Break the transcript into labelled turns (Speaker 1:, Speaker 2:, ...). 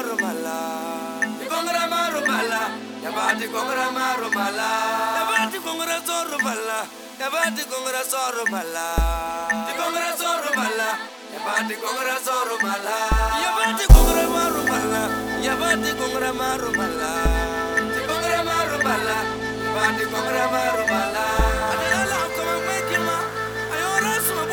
Speaker 1: marumala. Kongra marumala. Yabati kongra marumala. Yabati kongra sorumala. Yabati kongra sorumala. Ti kongra sorumala. Yabati kongra sorumala. Yabati kongra marumala. Yabati kongra marumala. Ti kongra marumala. Yabati kongra marumala. Adala akoma kwekima ayora suma